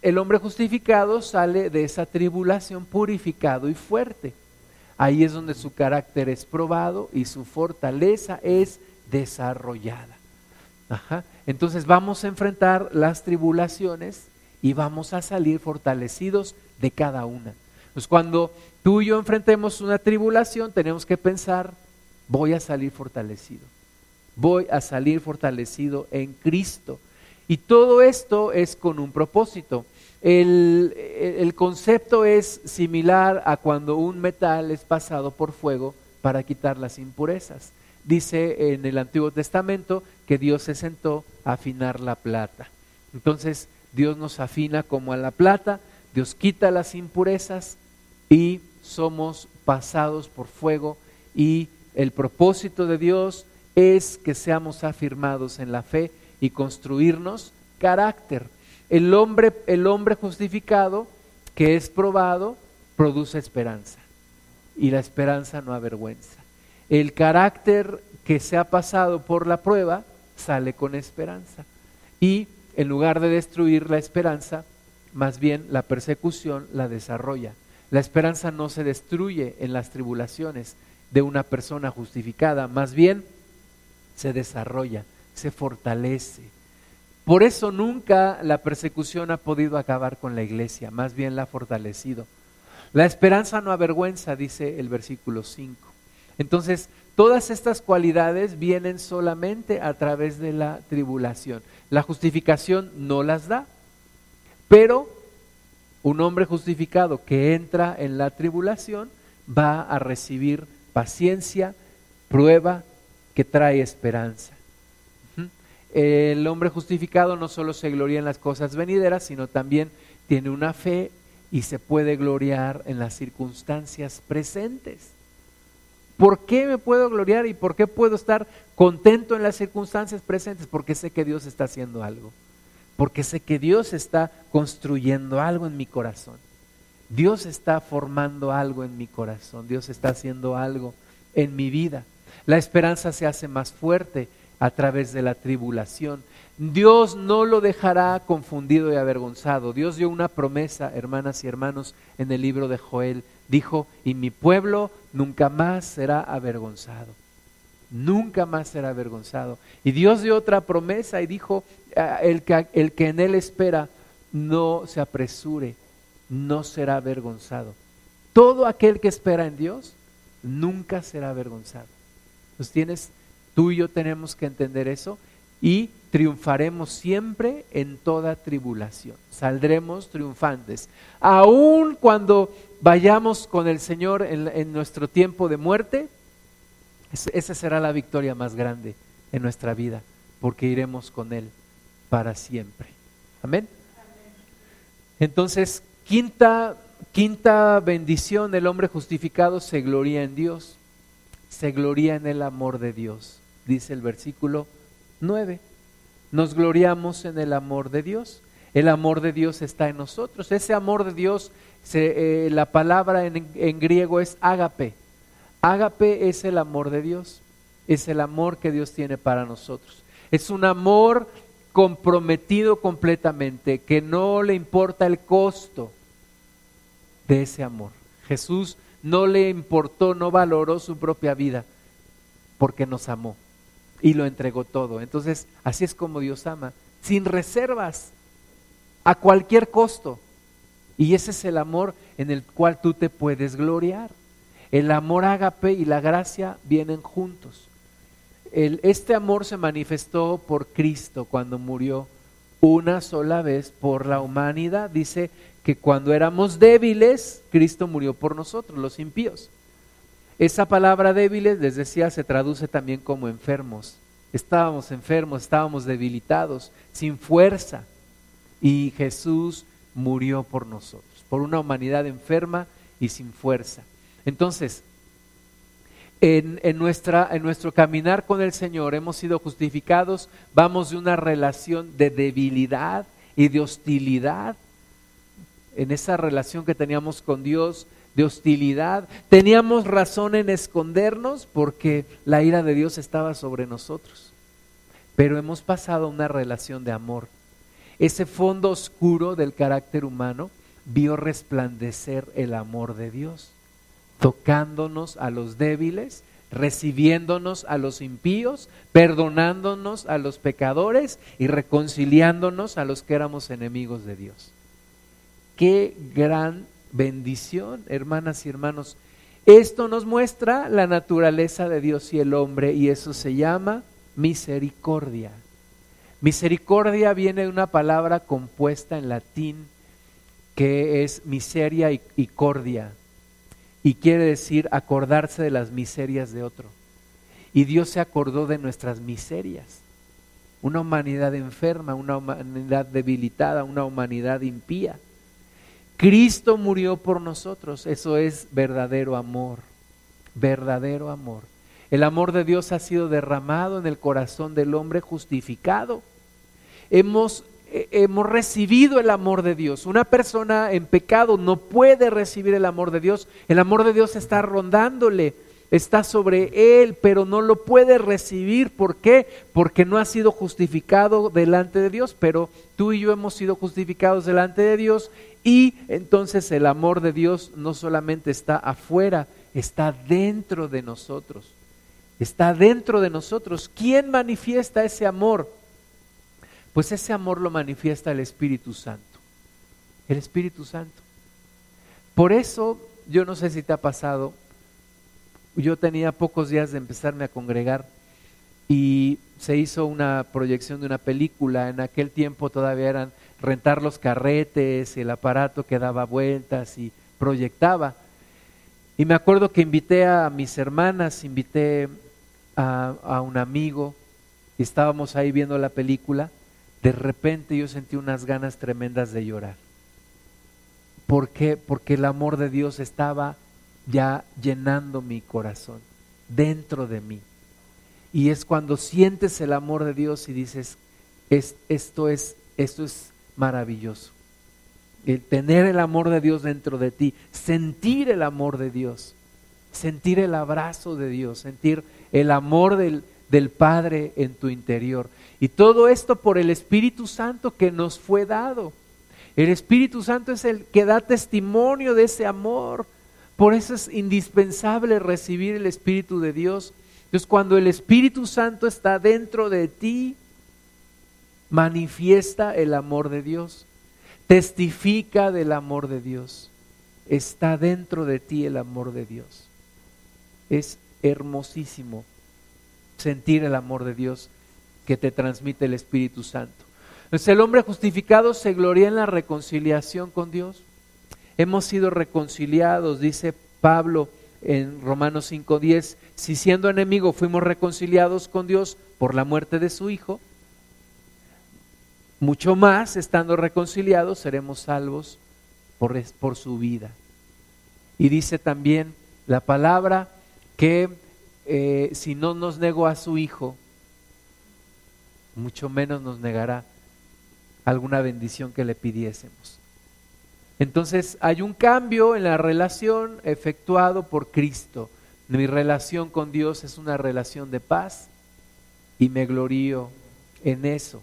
el hombre justificado sale de esa tribulación purificado y fuerte. Ahí es donde su carácter es probado y su fortaleza es desarrollada. Entonces vamos a enfrentar las tribulaciones y vamos a salir fortalecidos de cada una. Pues cuando tú y yo enfrentemos una tribulación, tenemos que pensar, voy a salir fortalecido, voy a salir fortalecido en Cristo. Y todo esto es con un propósito. El, concepto es similar a cuando un metal es pasado por fuego para quitar las impurezas. Dice en el Antiguo Testamento que Dios se sentó a afinar la plata. Entonces, Dios nos afina como a la plata, Dios quita las impurezas y somos pasados por fuego y el propósito de Dios es que seamos afirmados en la fe y construirnos carácter. El hombre, el hombre justificado que es probado produce esperanza y la esperanza no avergüenza. El carácter que se ha pasado por la prueba sale con esperanza y en lugar de destruir la esperanza, más bien la persecución la desarrolla. La esperanza no se destruye en las tribulaciones de una persona justificada, más bien se desarrolla, se fortalece. Por eso nunca la persecución ha podido acabar con la iglesia, más bien la ha fortalecido. La esperanza no avergüenza, dice el versículo 5. Entonces, todas estas cualidades vienen solamente a través de la tribulación. La justificación no las da, pero un hombre justificado que entra en la tribulación va a recibir paciencia, prueba que trae esperanza. El hombre justificado no solo se gloria en las cosas venideras, sino también tiene una fe y se puede gloriar en las circunstancias presentes. ¿Por qué me puedo gloriar y por qué puedo estar contento en las circunstancias presentes? Porque sé que Dios está haciendo algo. Porque sé que Dios está construyendo algo en mi corazón. Dios está formando algo en mi corazón. Dios está haciendo algo en mi vida. La esperanza se hace más fuerte a través de la tribulación. Dios no lo dejará confundido y avergonzado. Dios dio una promesa, hermanas y hermanos, en el libro de Joel. Dijo, y mi pueblo nunca más será avergonzado. Nunca más será avergonzado. Y Dios dio otra promesa y dijo, ah, el que, el que en él espera no se apresure, no será avergonzado. Todo aquel que espera en Dios nunca será avergonzado. Pues tienes Tú y yo tenemos que entender eso y triunfaremos siempre en toda tribulación. Saldremos triunfantes. Aun cuando vayamos con el Señor en, nuestro tiempo de muerte, esa será la victoria más grande en nuestra vida, porque iremos con Él para siempre. Amén. Entonces, quinta, quinta bendición del hombre justificado se gloria en Dios, se gloria en el amor de Dios, dice el versículo 9. Nos gloriamos en el amor de Dios. El amor de Dios está en nosotros. Ese amor de Dios, eh, la palabra en, en griego es ágape. Ágape es el amor de Dios. Es el amor que Dios tiene para nosotros. Es un amor comprometido completamente, que no le importa el costo de ese amor. Jesús no le importó, no valoró su propia vida porque nos amó y lo entregó todo. Entonces, así es como Dios ama, sin reservas, a cualquier costo. Y ese es el amor en el cual tú te puedes gloriar. El amor ágape y la gracia vienen juntos. El, este amor se manifestó por Cristo cuando murió una sola vez por la humanidad. Dice que cuando éramos débiles, Cristo murió por nosotros, los impíos. Esa palabra débiles, les decía, se traduce también como enfermos. Estábamos enfermos, estábamos debilitados, sin fuerza. Y Jesús murió por nosotros, por una humanidad enferma y sin fuerza. Entonces, en, nuestra, en nuestro caminar con el Señor hemos sido justificados, vamos de una relación de debilidad y de hostilidad. En esa relación que teníamos con Dios, de hostilidad. Teníamos razón en escondernos porque la ira de Dios estaba sobre nosotros. Pero hemos pasado a una relación de amor. Ese fondo oscuro del carácter humano vio resplandecer el amor de Dios, tocándonos a los débiles, recibiéndonos a los impíos, perdonándonos a los pecadores y reconciliándonos a los que éramos enemigos de Dios. Qué gran bendición, hermanas y hermanos. Esto nos muestra la naturaleza de Dios y el hombre y eso se llama misericordia. Misericordia viene de una palabra compuesta en latín que es miseria y, cordia y quiere decir acordarse de las miserias de otro. Y Dios se acordó de nuestras miserias. Una humanidad enferma, una humanidad debilitada, una humanidad impía. Cristo murió por nosotros. Eso es verdadero amor, verdadero amor. El amor de Dios ha sido derramado en el corazón del hombre justificado. Hemos, eh, hemos recibido el amor de Dios. Una persona en pecado no puede recibir el amor de Dios. El amor de Dios está rondándole, está sobre él, pero no lo puede recibir. ¿Por qué? Porque no ha sido justificado delante de Dios. Pero tú y yo hemos sido justificados delante de Dios y entonces el amor de Dios no solamente está afuera, está dentro de nosotros. Está dentro de nosotros. ¿Quién manifiesta ese amor? Pues ese amor lo manifiesta el Espíritu Santo. El Espíritu Santo. Por eso, yo no sé si te ha pasado, yo tenía pocos días de empezarme a congregar y se hizo una proyección de una película. En aquel tiempo todavía eran rentar los carretes, el aparato que daba vueltas y proyectaba. Y me acuerdo que invité a mis hermanas, invité a, un amigo, y estábamos ahí viendo la película. De repente yo sentí unas ganas tremendas de llorar. ¿Por qué? Porque el amor de Dios estaba ya llenando mi corazón, dentro de mí. Y es cuando sientes el amor de Dios y dices, es, esto, es, esto es maravilloso. El tener el amor de Dios dentro de ti, sentir el amor de Dios, sentir el abrazo de Dios, sentir el amor del, del Padre en tu interior. Y todo esto por el Espíritu Santo que nos fue dado. El Espíritu Santo es el que da testimonio de ese amor. Por eso es indispensable recibir el Espíritu de Dios. Entonces cuando el Espíritu Santo está dentro de ti, manifiesta el amor de Dios, testifica del amor de Dios. Está dentro de ti el amor de Dios. Es hermosísimo. sentir el amor de Dios que te transmite el Espíritu Santo. Entonces el hombre justificado se gloria en la reconciliación con Dios. Hemos sido reconciliados, dice Pablo en Romanos 5:10, si siendo enemigo fuimos reconciliados con Dios por la muerte de su Hijo, mucho más estando reconciliados seremos salvos por, por su vida. Y dice también la palabra que eh, si no nos negó a su Hijo, mucho menos nos negará alguna bendición que le pidiésemos. Entonces hay un cambio en la relación efectuado por Cristo. Mi relación con Dios es una relación de paz y me glorío en eso.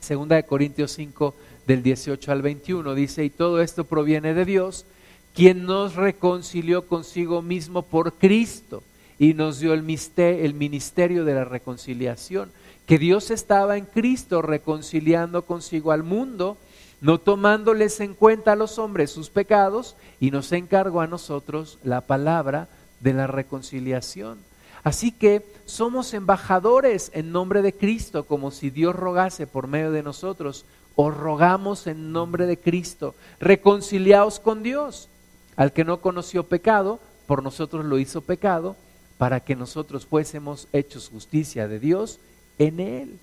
Segunda de Corintios 5 del 18 al 21 dice, y todo esto proviene de Dios, quien nos reconcilió consigo mismo por Cristo y nos dio el ministerio de la reconciliación, que Dios estaba en Cristo reconciliando consigo al mundo, no tomándoles en cuenta a los hombres sus pecados, y nos encargó a nosotros la palabra de la reconciliación. Así que somos embajadores en nombre de Cristo, como si Dios rogase por medio de nosotros. Os rogamos en nombre de Cristo, reconciliaos con Dios. Al que no conoció pecado, por nosotros lo hizo pecado, para que nosotros fuésemos hechos justicia de Dios en Él.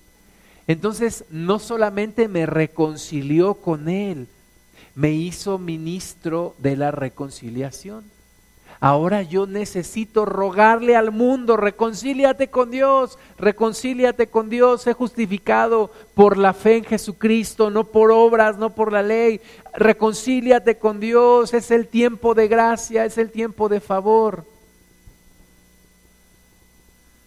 Entonces, no solamente me reconcilió con Él, me hizo ministro de la reconciliación. Ahora yo necesito rogarle al mundo, reconcíliate con Dios, reconcíliate con Dios, sé justificado por la fe en Jesucristo, no por obras, no por la ley. Reconcíliate con Dios, es el tiempo de gracia, es el tiempo de favor.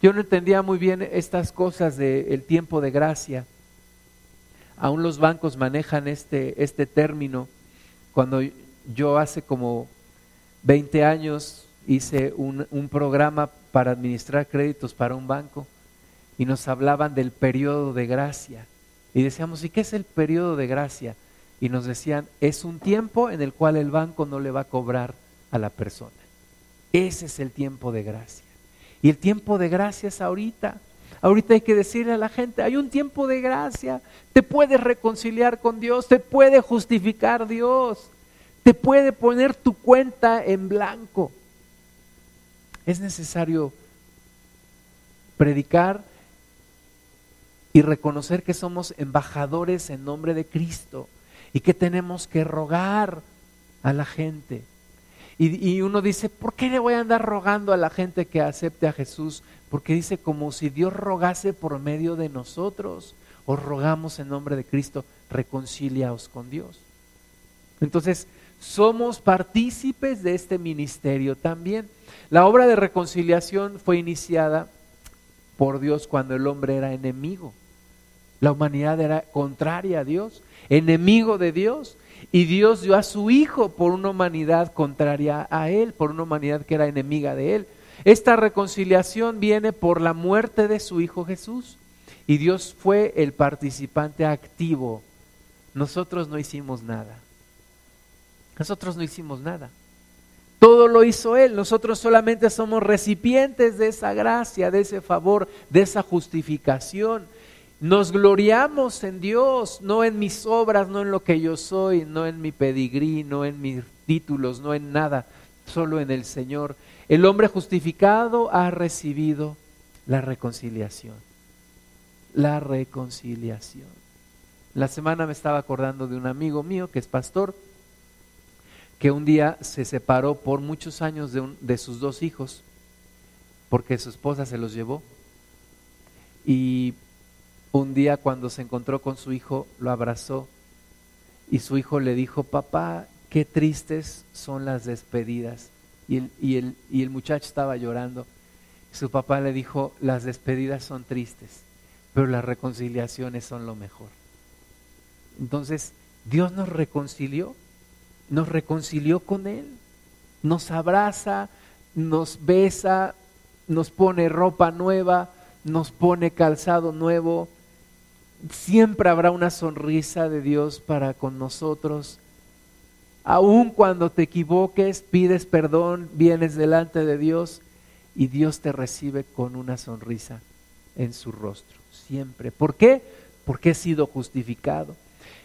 Yo no entendía muy bien estas cosas del tiempo de gracia. Aún los bancos manejan este, este término. Cuando yo hace como 20 años hice un, un programa para administrar créditos para un banco y nos hablaban del periodo de gracia. Y decíamos, ¿y qué es el periodo de gracia? Y nos decían, es un tiempo en el cual el banco no le va a cobrar a la persona. Ese es el tiempo de gracia. Y el tiempo de gracia es ahorita. Ahorita hay que decirle a la gente, hay un tiempo de gracia. Te puedes reconciliar con Dios, te puede justificar Dios te puede poner tu cuenta en blanco. Es necesario predicar y reconocer que somos embajadores en nombre de Cristo y que tenemos que rogar a la gente. Y, uno dice, ¿por qué le voy a andar rogando a la gente que acepte a Jesús? Porque dice como si Dios rogase por medio de nosotros. Os rogamos en nombre de Cristo, reconciliaos con Dios. Entonces, somos partícipes de este ministerio también. La obra de reconciliación fue iniciada por Dios cuando el hombre era enemigo. La humanidad era contraria a Dios, enemigo de Dios. Y Dios dio a su Hijo por una humanidad contraria a Él, por una humanidad que era enemiga de Él. Esta reconciliación viene por la muerte de su Hijo Jesús. Y Dios fue el participante activo. Nosotros no hicimos nada. Nosotros no hicimos nada. Todo lo hizo Él. Nosotros solamente somos recipientes de esa gracia, de ese favor, de esa justificación. Nos gloriamos en Dios, no en mis obras, no en lo que yo soy, no en mi pedigrí, no en mis títulos, no en nada, solo en el Señor. El hombre justificado ha recibido la reconciliación. La reconciliación. La semana me estaba acordando de un amigo mío que es pastor que un día se separó por muchos años de, de sus dos hijos, porque su esposa se los llevó. Y un día cuando se encontró con su hijo, lo abrazó y su hijo le dijo, papá, qué tristes son las despedidas. Y el, y el, y el muchacho estaba llorando. Su papá le dijo, las despedidas son tristes, pero las reconciliaciones son lo mejor. Entonces, Dios nos reconcilió nos reconcilió con Él, nos abraza, nos besa, nos pone ropa nueva, nos pone calzado nuevo. Siempre habrá una sonrisa de Dios para con nosotros. Aun cuando te equivoques, pides perdón, vienes delante de Dios y Dios te recibe con una sonrisa en su rostro, siempre. ¿Por qué? Porque he sido justificado.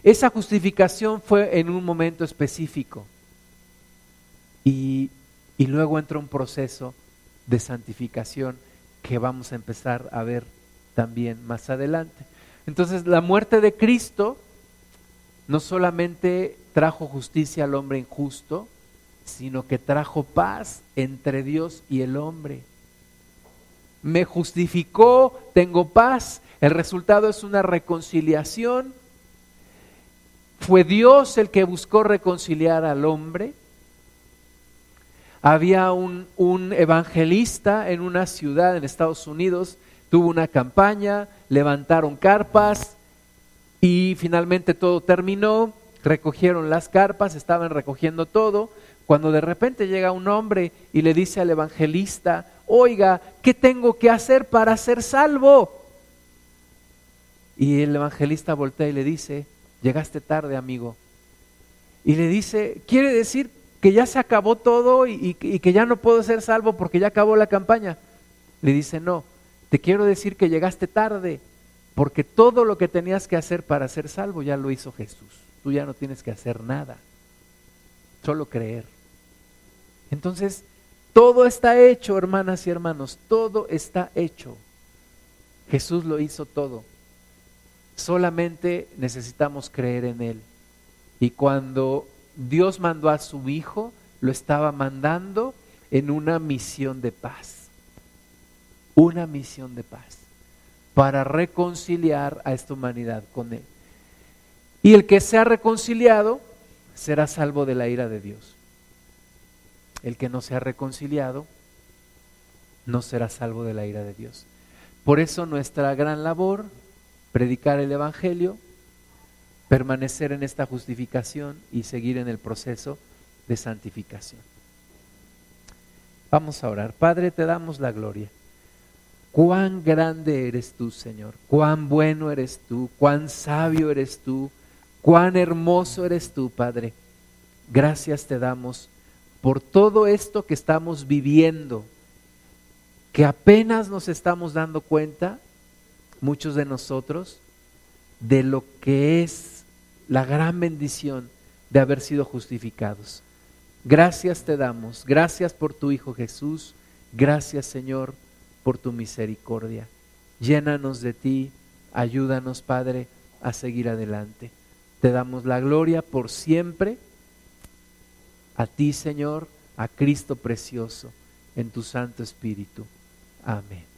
Esa justificación fue en un momento específico y, y luego entra un proceso de santificación que vamos a empezar a ver también más adelante. Entonces la muerte de Cristo no solamente trajo justicia al hombre injusto, sino que trajo paz entre Dios y el hombre. Me justificó, tengo paz. El resultado es una reconciliación. Fue Dios el que buscó reconciliar al hombre. Había un, un, evangelista en una ciudad en Estados Unidos, tuvo una campaña, levantaron carpas y finalmente todo terminó, recogieron las carpas, estaban recogiendo todo, cuando de repente llega un hombre y le dice al evangelista, oiga, ¿qué tengo que hacer para ser salvo? Y el evangelista voltea y le dice, llegaste tarde, amigo. Y le dice, quiere decir que ya se acabó todo y, y, que ya no puedo ser salvo porque ya acabó la campaña. Le dice, no, te quiero decir que llegaste tarde porque todo lo que tenías que hacer para ser salvo ya lo hizo Jesús. Tú ya no tienes que hacer nada, solo creer. Entonces, todo está hecho, hermanas y hermanos, todo está hecho. Jesús lo hizo todo. Solamente necesitamos creer en Él. Y cuando Dios mandó a su Hijo, lo estaba mandando en una misión de paz. Una misión de paz. Para reconciliar a esta humanidad con Él. Y el que sea reconciliado será salvo de la ira de Dios. El que no sea reconciliado no será salvo de la ira de Dios. Por eso nuestra gran labor, predicar el Evangelio, permanecer en esta justificación y seguir en el proceso de santificación. Vamos a orar. Padre, te damos la gloria. Cuán grande eres tú, Señor. Cuán bueno eres tú. Cuán sabio eres tú. Cuán hermoso eres tú, Padre. Gracias te damos por todo esto que estamos viviendo, que apenas nos estamos dando cuenta, muchos de nosotros, de lo que es la gran bendición de haber sido justificados. Gracias te damos, gracias por tu Hijo Jesús, gracias Señor por tu misericordia. Llénanos de ti, ayúdanos Padre a seguir adelante. Te damos la gloria por siempre a ti, Señor, a Cristo precioso, en tu Santo Espíritu. Amén.